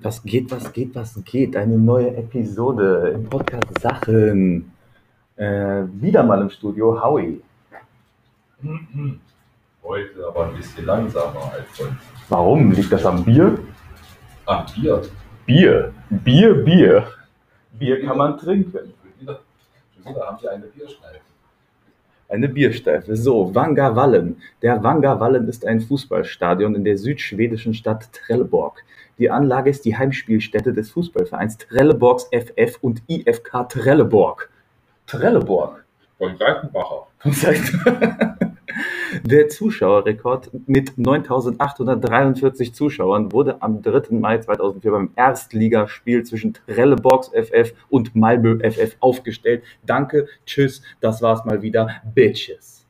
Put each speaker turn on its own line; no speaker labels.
Was geht, was geht, was geht? Eine neue Episode im Podcast Sachen. Äh, wieder mal im Studio, Howie.
Heute aber ein bisschen langsamer als sonst.
Warum? Liegt das am Bier?
Ach, Bier.
Bier. Bier, Bier. Bier kann man trinken.
Schon wieder haben Sie eine Bierschneife.
Eine Biersteife. So, Vangavallen. Der Vangavallen ist ein Fußballstadion in der südschwedischen Stadt Trelleborg. Die Anlage ist die Heimspielstätte des Fußballvereins Trelleborgs FF und IFK Trelleborg. Trelleborg.
Von Greifenbacher.
Der Zuschauerrekord mit 9.843 Zuschauern wurde am 3. Mai 2004 beim Erstligaspiel zwischen Trelleborgs FF und Malmö FF aufgestellt. Danke, tschüss, das war's mal wieder, Bitches.